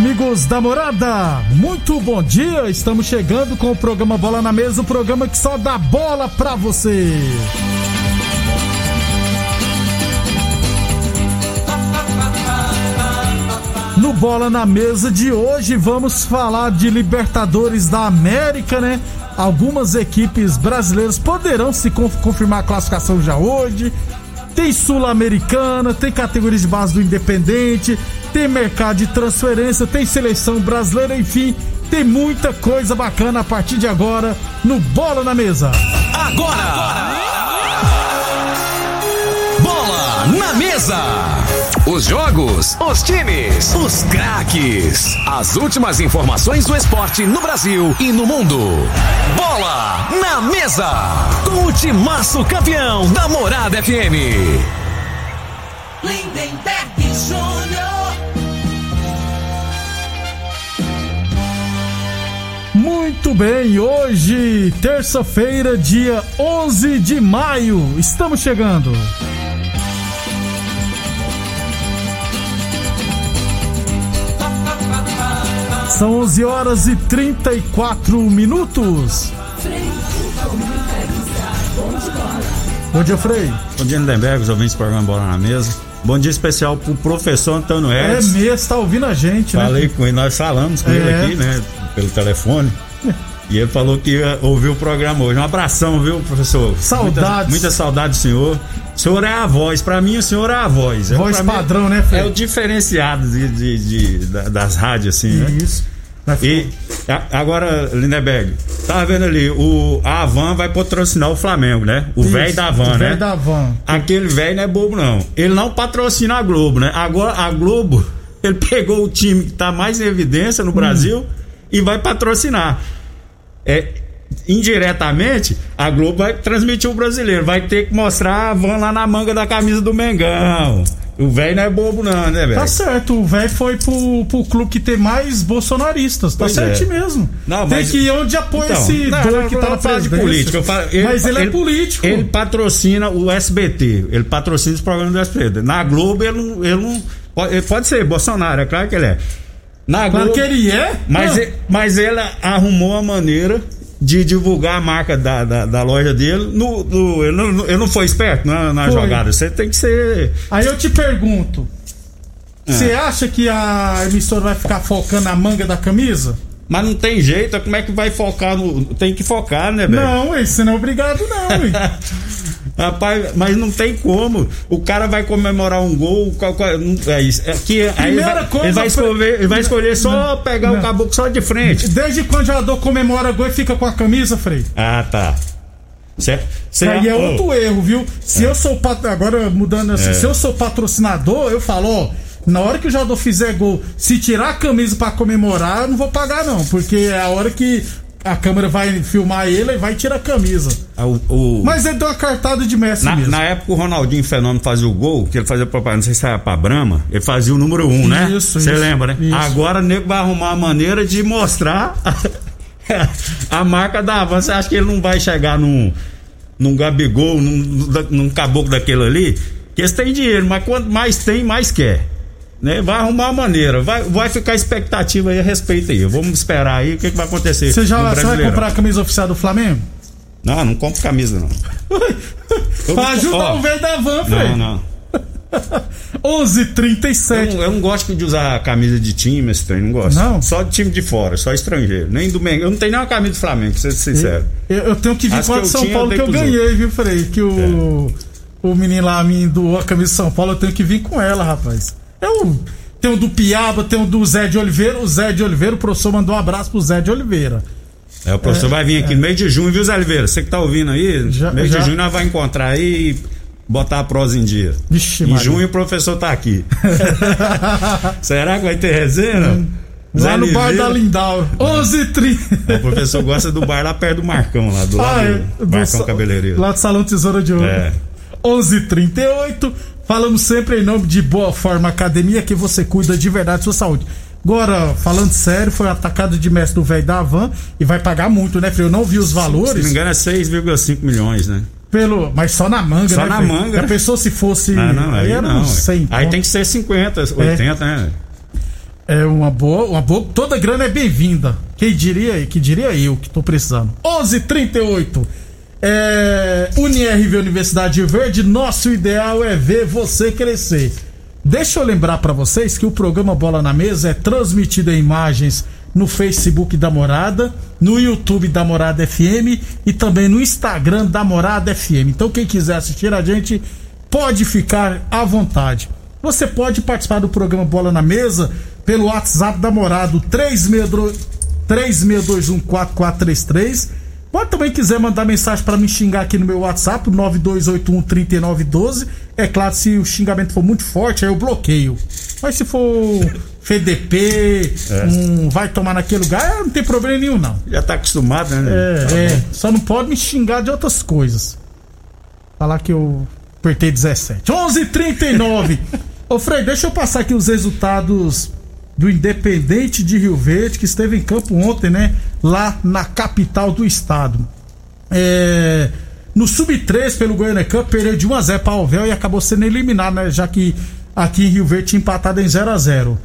Amigos da morada, muito bom dia. Estamos chegando com o programa Bola na Mesa o programa que só dá bola pra você. No Bola na Mesa de hoje vamos falar de Libertadores da América, né? Algumas equipes brasileiras poderão se confirmar a classificação já hoje. Tem Sul-Americana, tem categorias de base do Independente, tem mercado de transferência, tem seleção brasileira, enfim, tem muita coisa bacana a partir de agora no Bola na Mesa. Agora! agora! Bola na Mesa! Os jogos, os times, os craques. As últimas informações do esporte no Brasil e no mundo. Bola na Mesa! Com o timaço campeão da Morada FM. Lindenberg Jr. Muito bem, hoje, terça-feira, dia 11 de maio, estamos chegando. São 11 horas e 34 minutos. Bom dia, Frei. Bom dia, Lindenberg, os ouvintes do programa Bola na Mesa. Bom dia especial pro professor Antônio É Edson. mesmo, tá ouvindo a gente, né? Falei com ele, nós falamos com É. ele aqui, né? Pelo telefone. E ele falou que ia ouvir o programa hoje. Um abração, viu, professor? Saudades. Muita, muita saudade do senhor. O senhor é a voz. Pra mim, o senhor é a voz. É, Voz mim, padrão, né, Frei? É o diferenciado de, de- de- da- das rádios, assim, né? Isso. E agora, Lindeberg, tava vendo ali, o, a Avan vai patrocinar o Flamengo, né? O velho da o Van, né? velho da van. Aquele velho não é bobo, não. Ele não patrocina a Globo, né? Agora a Globo, ele pegou o time que tá mais em evidência no Brasil e vai patrocinar. É, indiretamente, a Globo vai transmitir o brasileiro. Vai ter que mostrar a van lá na manga da camisa do Mengão. O velho não é bobo, não, né, velho? Tá certo, o velho foi pro, pro clube que tem mais bolsonaristas, tá Pois certo é. mesmo. Não, tem mas- que ir onde apoia Então, esse não, doido não, que tá na falar de política. falo- ele- Mas ele, é ele- político. Ele patrocina o SBT. Ele patrocina os programas do SBT. Na Globo, ele não. Ele não pode, ele pode ser Bolsonaro, é claro que ele é. Na Claro Globo, que ele é. Mas, ele, mas ele arrumou a maneira de divulgar a marca da, da, da loja dele. No, no- ele, não, ele não foi esperto na, na Foi. jogada. Você tem que ser. Aí eu te pergunto: Ah. você acha que a emissora vai ficar focando na manga da camisa? Mas não tem jeito, como é que vai focar no. Tem que focar, né, velho? Não, você não é obrigado, não. Rapaz, mas não tem como. O cara vai comemorar um gol. Qual, qual, é isso. É que, aí ele Primeira vai, coisa, ele vai escolher, ele vai escolher só pegar não. o caboclo só de frente. Desde quando o jogador comemora gol e fica com a camisa, Frei? Ah, tá. Certo? Isso aí é outro erro, viu? Se eu sou agora mudando assim, É. se eu sou patrocinador, eu falo, ó, na hora que o jogador fizer gol, se tirar a camisa pra comemorar, eu não vou pagar não, porque é a hora que a câmera vai filmar ele e vai tirar a camisa. Ah, o- o- Mas ele deu uma cartada de Messi na, mesmo. na época o Ronaldinho Fenômeno fazia o gol, que ele fazia propaganda, não sei se era pra Brahma, ele fazia o número um, né? Isso, Você isso, lembra, né? isso. Agora o nego vai arrumar a maneira de mostrar a marca da Avan. Você acha que ele não vai chegar num, num Gabigol, num, num caboclo daquele ali? Que eles têm dinheiro, mas quanto mais tem, mais quer. Né? Vai arrumar a maneira, vai, vai ficar expectativa aí a respeito aí. Vamos esperar aí o que, que vai acontecer. Você já você vai comprar a camisa oficial do Flamengo? Não, não compro camisa, não. Ó, o velho da van. Não, não. 11:37. Eu, não- eu não gosto de usar camisa de time, esse trem, não gosto. Não? Só de time de fora, só estrangeiro. Nem do Mengão. Eu não tenho nenhuma camisa do Flamengo, pra ser sincero. Eu, eu tenho que vir com a de São tinha, Paulo eu que eu ganhei, viu, Frei? Que o, o menino lá me doou a camisa de São Paulo, eu tenho que vir com ela, rapaz. Eu, tem o do Piaba, tem o do Zé de Oliveira. O Zé de Oliveira, o professor mandou um abraço pro Zé de Oliveira. É, o professor vai vir aqui no mês de junho, viu, Zé Oliveira? Você que tá ouvindo aí, Já- mês já. de junho nós vai encontrar aí e botar a prosa em dia. Vixe, em Maria. junho o professor tá aqui. Será que vai ter resenha? não? Lá Zé no bar Oliveira- da Lindau. 11h30. O professor gosta do bar lá perto do Marcão, lá do lado Ah, é, do Marcão Cabeleireiro. Lá do Salão Tesoura de Ouro. É. 11:38. Falamos sempre em nome de Boa Forma Academia, que você cuida de verdade da sua saúde. Agora, falando sério, foi atacado de mestre do velho da Van e vai pagar muito, né, Frei? Eu não vi os Se não valores. me engano é 6,5 milhões, né? Pelo, mas só na manga, Só né? na Frei? manga. Já pensou se fosse. Ah, não, aí era não. uns 100 Aí conto. tem que ser 50, 80, né? É uma boa, uma boa. Toda grana é bem-vinda. Quem diria, que diria eu que tô precisando. 11:38. É, UniRV Universidade Verde, nosso ideal é ver você crescer. Deixa eu lembrar pra vocês que o programa Bola na Mesa é transmitido em imagens no Facebook da Morada, no YouTube da Morada FM e também no Instagram da Morada FM. Então quem quiser assistir a gente pode ficar à vontade. Você pode participar do programa Bola na Mesa pelo WhatsApp da Morada, o 362 36214433. Pode também quiser mandar mensagem para me xingar aqui no meu WhatsApp, o 92813912. É claro, se o xingamento for muito forte, aí eu bloqueio. Mas se for FDP, um vai tomar naquele lugar, não tem problema nenhum, não. Já tá acostumado, né? É, é, só não pode me xingar de outras coisas. Falar que eu apertei 17. 11:39. Ô Frei, deixa eu passar aqui os resultados do Independente de Rio Verde que esteve em campo ontem, né? Lá na capital do estado. É, no sub-3 pelo Goiânia Cup perdeu de 1 a 0 para Alvel e acabou sendo eliminado, né? Já que aqui em Rio Verde tinha empatado em 0 a 0.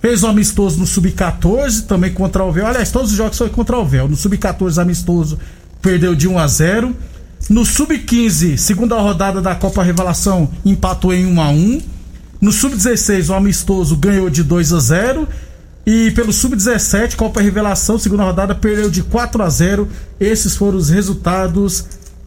Fez um amistoso no Sub-14, também contra o Alvel. Aliás, todos os jogos foi contra o Alvel. No Sub-14, amistoso, perdeu de 1 a 0. No Sub-15, segunda rodada da Copa Revelação, empatou em 1 a 1. No Sub-16, o amistoso ganhou de 2 a 0. E pelo Sub-17, Copa Revelação, segunda rodada, perdeu de 4 a 0. Esses foram os resultados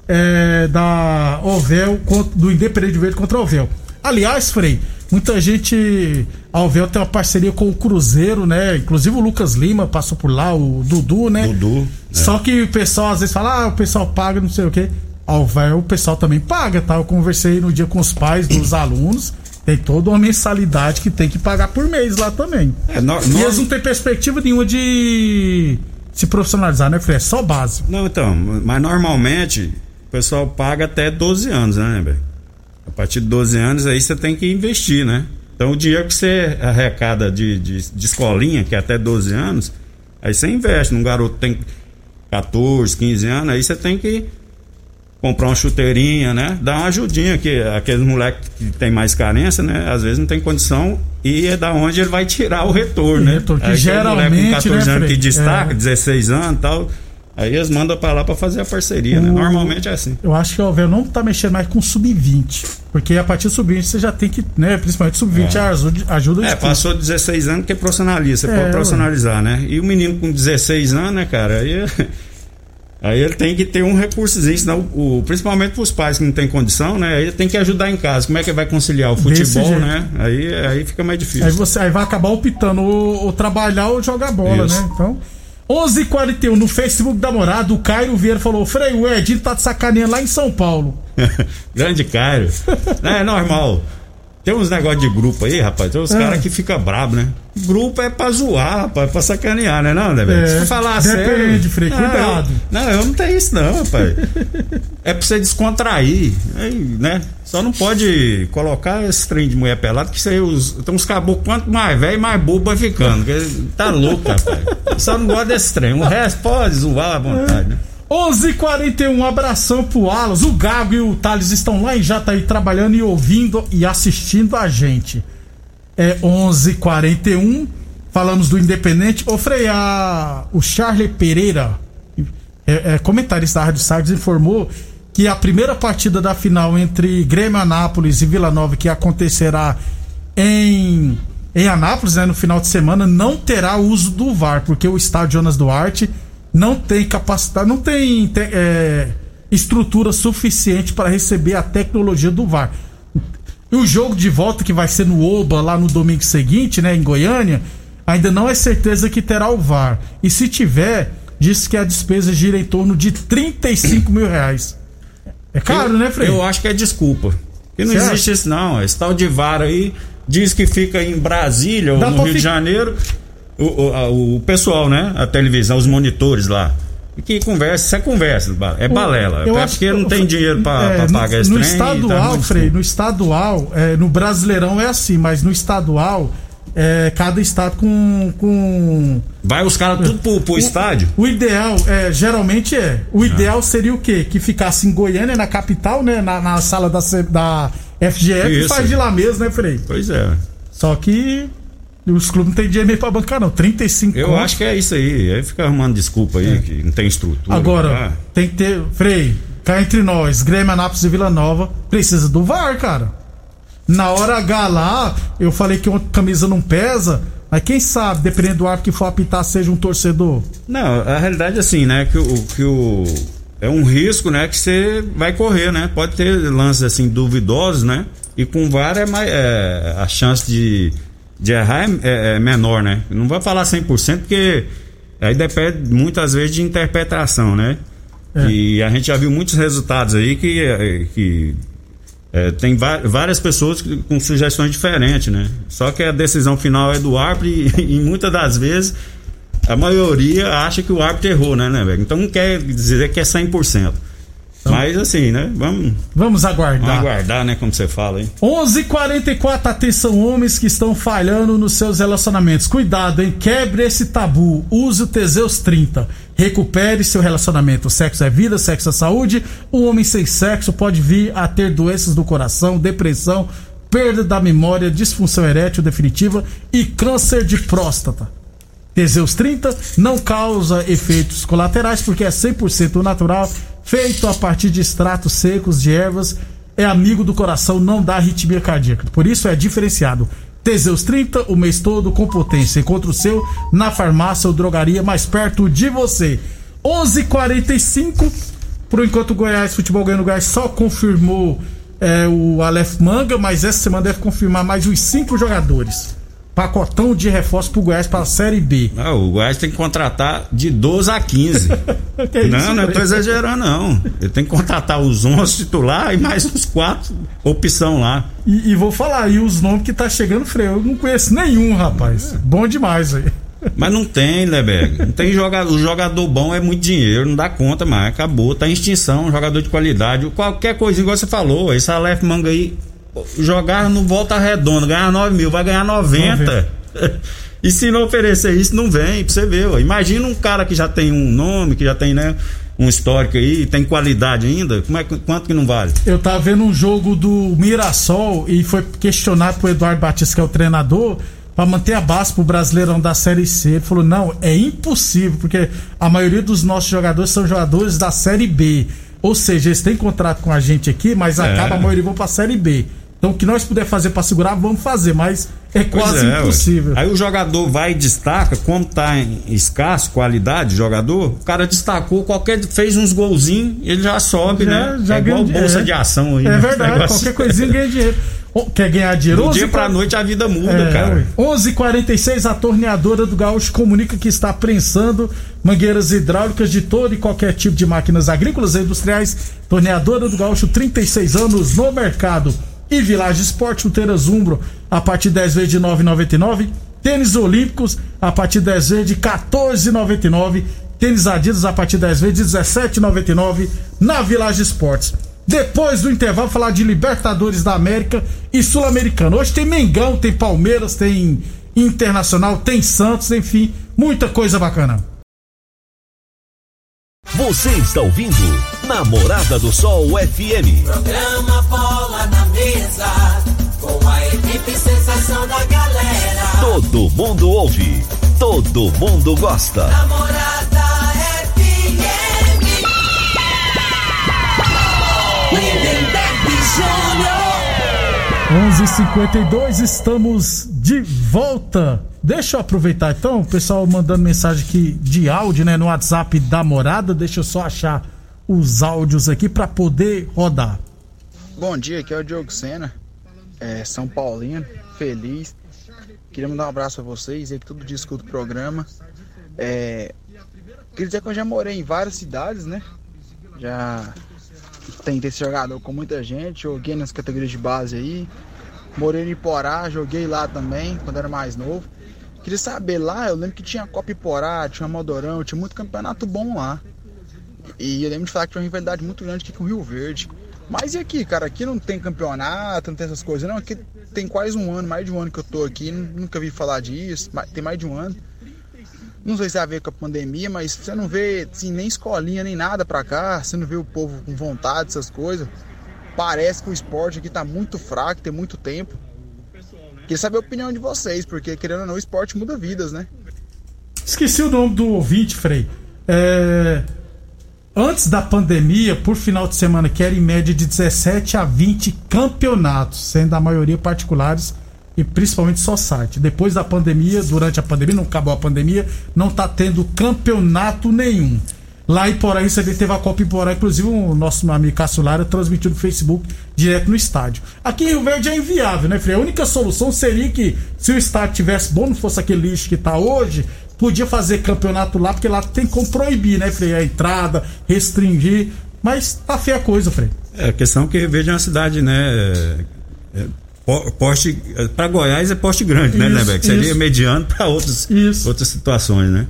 é, da Ovel, do Independente Verde contra o Ovel. Aliás, Frei, muita gente. A Ovel tem uma parceria com o Cruzeiro, né? Inclusive o Lucas Lima passou por lá, o Dudu, né? Dudu, é. Só que o pessoal às vezes fala, ah, o pessoal paga, não sei o quê. A Ovel, o pessoal também paga, tá? Eu conversei no dia com os pais dos alunos. Tem toda uma mensalidade que tem que pagar por mês lá também. É, no- E eles não têm perspectiva nenhuma de se profissionalizar, né, Frei? É só base. Não, então, mas normalmente o pessoal paga até 12 anos, né, velho? A partir de 12 anos aí você tem que investir, né? Então o dinheiro que você arrecada de, de, de escolinha, que é até 12 anos, aí você investe. Num garoto tem 14, 15 anos, aí você tem que comprar uma chuteirinha, né? Dar uma ajudinha, que aqueles moleques que tem mais carência, né? Às vezes não tem condição e é da onde ele vai tirar o retorno, né? Retorno, que Aí geralmente, moleque com 14 né, anos que destaca, É. 16 anos e tal. Aí eles mandam pra lá pra fazer a parceria, né? O- Normalmente é assim. Eu acho que a Ovel não tá mexendo mais com sub-20. Porque a partir do sub-20 você já tem que, né? Principalmente sub-20 ajuda, ajuda É, passou 16 anos que profissionaliza, você É, pode profissionalizar, né? E o menino com 16 anos, né, cara, aí, aí ele tem que ter um recursozinho, senão, o, principalmente pros pais que não tem condição, né? Aí ele tem que ajudar em casa. Como é que vai conciliar o futebol, né? Aí, aí fica mais difícil. Aí você aí vai acabar optando ou, ou trabalhar ou jogar bola, Isso. né? Então. 11h41 no Facebook da Morada, o Cairo Vieira falou: Frei, o Edinho tá de sacaneando lá em São Paulo. Grande Cairo. é normal. Tem uns negócios de grupo aí, rapaz. Tem uns É. caras que ficam bravos, né? Grupo é pra zoar, rapaz, pra sacanear, né, não, né, velho? É, Se falar depende, sério. Frei, não, cuidado. Não, eu não tenho isso, não, rapaz. é pra você descontrair, né? Só não pode colocar esse trem de mulher pelada, que aí, os, tem uns caboclos, quanto mais velho, mais bobo vai ficando. Tá louco, rapaz. Só não gosta desse trem. O resto pode zoar à vontade, né? 11h41, um abração pro Alas. O Gago e o Thales estão lá em Jataí trabalhando e ouvindo e assistindo a gente. É 11h41, falamos do Independente. Ô Frei, a- o Charlie Pereira, é, é, comentarista da Rádio Sagres, informou que a primeira partida da final entre Grêmio Anápolis e Vila Nova, que acontecerá em, em Anápolis, né, no final de semana, não terá uso do VAR, porque o estádio Jonas Duarte não tem capacidade, não tem te- é, estrutura suficiente para receber a tecnologia do VAR. E o jogo de volta que vai ser no Oba lá no domingo seguinte, né, em Goiânia, ainda não é certeza que terá o VAR. E se tiver, diz que a despesa gira em torno de 35 mil reais. É caro, eu, né, Frei? Eu acho que é desculpa. E não Você existe acha? isso, não. Esse tal de VAR aí diz que fica em Brasília ou Dá no pra Rio de fi- Janeiro. O, o, o pessoal, né? A televisão, os monitores lá. E que conversa, isso é conversa, ba- é balela. Eu Até acho porque que- não tem dinheiro pra, É, pagar esse No trem. tá estadual, muito Frei, no estadual, é, no Brasileirão é assim, mas no estadual, é, cada estado com. com Vai os caras tudo pro, pro estádio. O ideal, é, geralmente é. Ah. O ideal seria o quê? Que ficasse em Goiânia, na capital, né? Na, na sala da, da FGF e Isso. faz de lá mesmo, né, Frei? Pois é. Só que os clubes não tem dinheiro nem pra bancar, não. 35 Eu acho que é isso aí. Aí fica arrumando desculpa aí, que não tem estrutura. É. Agora, Ah, tem que ter. Frei, cá entre nós, Grêmio, Anápolis e Vila Nova, precisa do VAR, cara. Na hora H lá, eu falei que uma camisa não pesa, mas quem sabe, dependendo do árbitro que for apitar, seja um torcedor. Não, a realidade é assim, né? Que o, que o. É um risco, né? Que você vai correr, né? Pode ter lances assim duvidosos, né? E com VAR é mais. é, a chance de, de errar é, é- é menor, né? Não vai falar 100% porque aí depende muitas vezes de interpretação, né? É. E a gente já viu muitos resultados aí que. é, que é, tem várias pessoas com sugestões diferentes, né? Só que a decisão final é do árbitro e, e muitas das vezes a maioria acha que o árbitro errou, né, né, velho? Então não quer dizer que é 100%. Mas assim, né? Vamos, Vamos aguardar. vamos aguardar, né? Como você fala aí. 11:44 atenção homens que estão falhando nos seus relacionamentos. Cuidado, hein? Quebre esse tabu. Use o Teseus 30. Recupere seu relacionamento. Sexo é vida, sexo é saúde. O homem sem sexo pode vir a ter doenças do coração, depressão, perda da memória, disfunção erétil definitiva e câncer de próstata. Teseus 30 não causa efeitos colaterais porque é 100% natural, feito a partir de extratos secos de ervas, é amigo do coração, não dá arritmia cardíaca. Por isso é diferenciado. Teseus 30 o mês todo com potência. Encontre o seu na farmácia ou drogaria mais perto de você. 11:45 por enquanto o Goiás, futebol Goiano Goiás só confirmou é, o Aleph Manga, mas essa semana deve confirmar mais uns cinco jogadores. Pacotão de reforço pro Goiás para a Série B. Não, o Goiás tem que contratar de 12 a 15. Que isso, não, não Frei? tô exagerando, não. Ele tem que contratar os 11 titular e mais uns 4 opção lá. E, e vou falar, e os nomes que tá chegando, Frei, eu não conheço nenhum, rapaz. Bom demais aí. Mas não tem, Leberg. Não tem jogador. O jogador bom é muito dinheiro, não dá conta mais. Acabou, tá em extinção, jogador de qualidade. Qualquer coisa, igual você falou, esse Aleph Manga aí, jogar no Volta Redonda, ganhar 9 mil, vai ganhar 90. e se não oferecer isso, não vem, pra você ver. Ó. Imagina um cara que já tem um nome, que já tem, né? Um histórico aí, tem qualidade ainda. Como é, quanto que não vale? Eu tava vendo um jogo do Mirassol e foi questionado pro Eduardo Batista, que é o treinador, pra manter a base pro Brasileirão da Série C. Ele falou: não, é impossível, porque a maioria dos nossos jogadores são jogadores da Série B. Ou seja, eles têm contrato com a gente aqui, mas acaba a maioria vão pra Série B. Então o que nós puder fazer pra segurar, vamos fazer, mas é quase é, ué. impossível. Aí o jogador vai e destaca, como tá em escasso, qualidade, de jogador, o cara destacou, qualquer fez uns golzinhos, ele já sobe, né? é igual ganha- bolsa é. de ação aí. É né? verdade, qualquer coisinha ganha dinheiro. Quer ganhar dinheiro? Do 11 dia pra noite a vida muda, É, cara. 11:46 a torneadora do Gaúcho comunica que está prensando mangueiras hidráulicas de todo e qualquer tipo de máquinas agrícolas e industriais. Torneadora do Gaúcho, 36 anos no mercado. E Village Esporte, chuteiras Umbro, a partir de 10 vezes de 9,99. Tênis Olímpicos, a partir de 10 vezes de 14,99. Tênis Adidas, a partir de 10 vezes de 17,99 na Village Esportes. Depois do intervalo, falar de Libertadores da América e Sul-Americano. Hoje tem Mengão, tem Palmeiras, tem Internacional, tem Santos, enfim, muita coisa bacana. Você está ouvindo Namorada do Sol FM. Programa Mesa, com a equipe sensação da galera. Todo mundo ouve, todo mundo gosta. Namorada FM. Lindenberg Júnior. 11:52 estamos de volta. Deixa eu aproveitar então, o pessoal mandando mensagem aqui de áudio, né, no WhatsApp da Morada. Deixa eu só achar os áudios aqui para poder rodar. Bom dia, aqui é o Diogo Sena. é, São Paulino, feliz. Queria mandar um abraço a vocês aí que todo dia escuto o programa. É, queria dizer que eu já morei em várias cidades, né? Já tentei ser jogador com muita gente, joguei nas categorias de base aí. Morei em Iporá, joguei lá também, quando era mais novo. Queria saber lá, eu lembro que tinha Copa Iporá, tinha Modorão, tinha muito campeonato bom lá. E eu lembro de falar que tinha uma rivalidade muito grande aqui com o Rio Verde. Mas e aqui, cara? Aqui não tem campeonato, não tem essas coisas, não. Aqui tem quase um ano, mais de um ano que eu tô aqui, nunca vi falar disso, tem mais de um ano. Não sei se tem a ver com a pandemia, mas você não vê assim, nem escolinha nem nada pra cá, você não vê o povo com vontade, essas coisas. Parece que o esporte aqui tá muito fraco, tem muito tempo. Queria saber a opinião de vocês, porque querendo ou não, o esporte muda vidas, né? Esqueci o nome do ouvinte, Frei. É... Antes da pandemia, por final de semana, que era em média de 17 a 20 campeonatos, sendo a maioria particulares e principalmente só site. Depois da pandemia, durante a pandemia, não acabou a pandemia, não tá tendo campeonato nenhum. Lá em Porã, você teve a Copa em Porã, inclusive o nosso amigo Cássio transmitiu no Facebook direto no estádio. Aqui em Rio Verde é inviável, né, Frei? A única solução seria que se o estádio tivesse bom, não fosse aquele lixo que tá hoje, podia fazer campeonato lá, porque lá tem como proibir, né, Frei? A entrada, restringir. Mas tá feia a coisa, Frei. É, a questão é que é uma cidade, né? É, poste. Para Goiás é poste grande, né, isso, né, Beck? Seria isso. mediano para outras situações, né?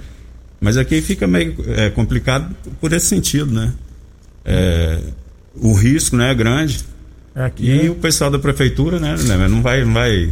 Mas aqui fica meio é, complicado por esse sentido, né? É, o risco né, é grande. Aqui e é... o pessoal da prefeitura, né, não vai, não vai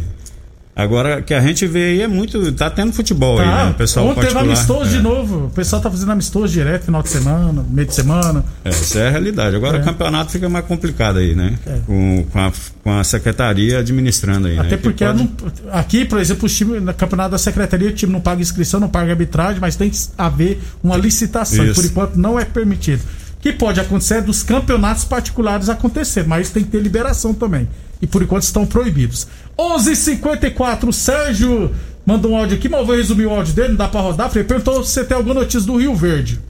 Agora, que a gente vê aí é muito. Tá tendo futebol tá. aí, né? O pessoal Ontem teve amistoso é. de novo. O pessoal tá fazendo amistoso direto, final de semana, meio de semana. É, essa é a realidade. Agora, é. o campeonato fica mais complicado aí, né? É. Com, com, a, com a secretaria administrando aí, Até né? porque pode... não, aqui, por exemplo, o time, no campeonato da secretaria, o time não paga inscrição, não paga arbitragem, mas tem que haver uma licitação. Isso. Por enquanto, não é permitido que pode acontecer dos campeonatos particulares acontecer, mas tem que ter liberação também. E por enquanto estão proibidos. 11:54 Sérgio mandou um áudio aqui, mas eu vou resumir o áudio dele, não dá para rodar. Ele perguntou se você tem alguma notícia do Rio Verde.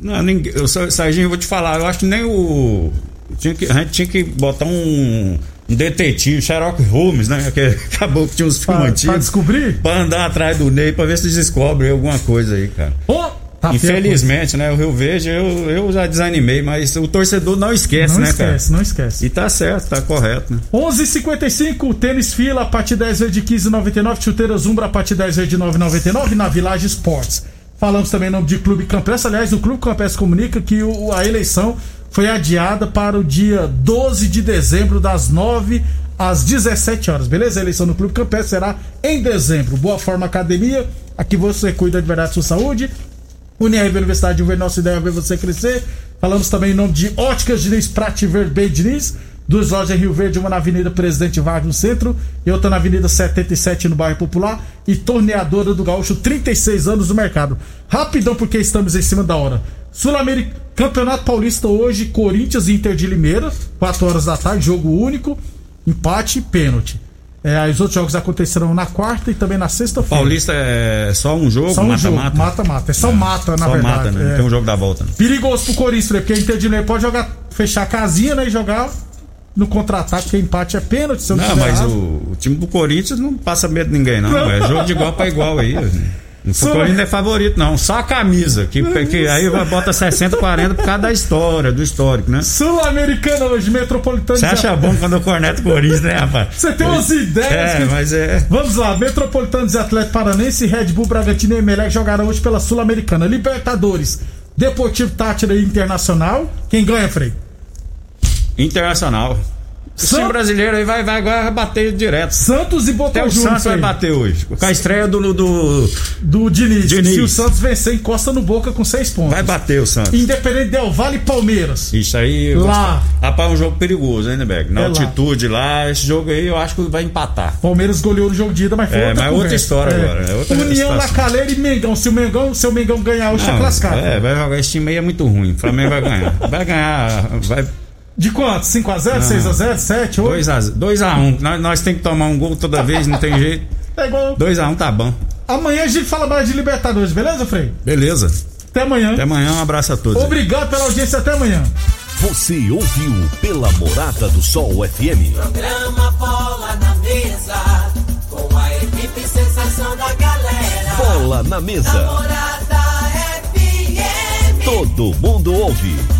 Não, ninguém, eu, Serginho, eu vou te falar, eu acho que nem o. Tinha que, a gente tinha que botar um, um detetive, Sherlock Holmes, né? Que acabou que tinha uns filmes antigos. Pra descobrir? Pra andar atrás do Ney, pra ver se descobre alguma coisa aí, cara. Oh! Tá Infelizmente, né? O Rio Verde eu, eu já desanimei, mas o torcedor não esquece, não né, esquece, cara? Não esquece, não esquece. E tá certo, tá correto, né? 11:55 tênis fila a partir 10 vezes de 15,99, chuteira Zumbra a partir 10 vezes de 9,99 na Village Sports. Falamos também em nome de Clube Campestre. Aliás, o Clube Campestre comunica que o, a eleição foi adiada para o dia 12 de dezembro, das 9 às 17 horas, beleza? A eleição no Clube Campestre será em dezembro. Boa Forma Academia, aqui você cuida de verdade da sua saúde. Unirv Universidade de Uber, nossa ideia é ver você crescer. Falamos também em nome de Óticas Diniz, Prate Verde Diniz. Duas lojas em Rio Verde, uma na Avenida Presidente Vargas no centro e outra na Avenida 77 no bairro Popular. E Torneadora do Gaúcho, 36 anos no mercado. Rapidão, porque estamos em cima da hora. Sul-América, Campeonato Paulista hoje, Corinthians e Inter de Limeira, 4 horas da tarde, jogo único, empate e pênalti. É, os outros jogos acontecerão na quarta e também na sexta-feira. Paulista é só um jogo, mata-mata? Mata-mata. É só é, mata, na só verdade. Mata, né? É. Tem um jogo da volta. Né? Perigoso pro Corinthians, né? porque a Inter pode jogar, fechar a casinha né, e jogar no contra-ataque, porque empate é pênalti. Se eu não, não mas o, o, time do Corinthians não passa medo de ninguém, não. É jogo de igual para igual aí. Não é favorito, não. Só a camisa. Que, que aí bota 60, 40 por causa da história, do histórico, né? Sul-Americana hoje, Metropolitano Você acha bom quando eu corneto Corinthians, né, rapaz? Você tem umas ideias. É, que... mas é. Vamos lá, Metropolitanos e Atlético Paranense, Red Bull, Bragantino e Emelec jogarão hoje pela Sul-Americana. Libertadores, Deportivo Tátira Internacional. Quem ganha, Frei? Internacional. Time brasileiro aí vai, vai agora bater direto. Santos e Boca Até o Santos vai bater hoje. Com a estreia do. Do, do Diniz. Diniz. Se o Santos vencer, encosta no Boca com seis pontos. Vai bater o Santos. Independente Del Vale e Palmeiras. Isso aí. Lá. Rapaz, é um jogo perigoso, hein, Neberg? Na é altitude lá. lá. esse jogo aí eu acho que vai empatar. Palmeiras goleou no jogo de ida, mas foi é, outra mas outra história é. agora. É outra União na Caleira e Mengão. Se o Mengão, se o Mengão ganhar, hoje tá classificado. É, vai jogar. Esse time aí é muito ruim. O Flamengo vai ganhar. Vai ganhar. Vai de quanto? 5x0, 6x0, 7, 8? 2x1. Nós, nós temos que tomar um gol toda vez, não tem jeito. É igual. 2x1 tá bom. Amanhã a gente fala mais de Libertadores, beleza, Frei? Beleza. Até amanhã. Até amanhã, um abraço a todos. Obrigado pela audiência, até amanhã. Você ouviu pela Morada do Sol FM. Programa Bola na mesa, com a equipe sensação da galera. Bola na mesa. Namorada FM. Todo mundo ouve.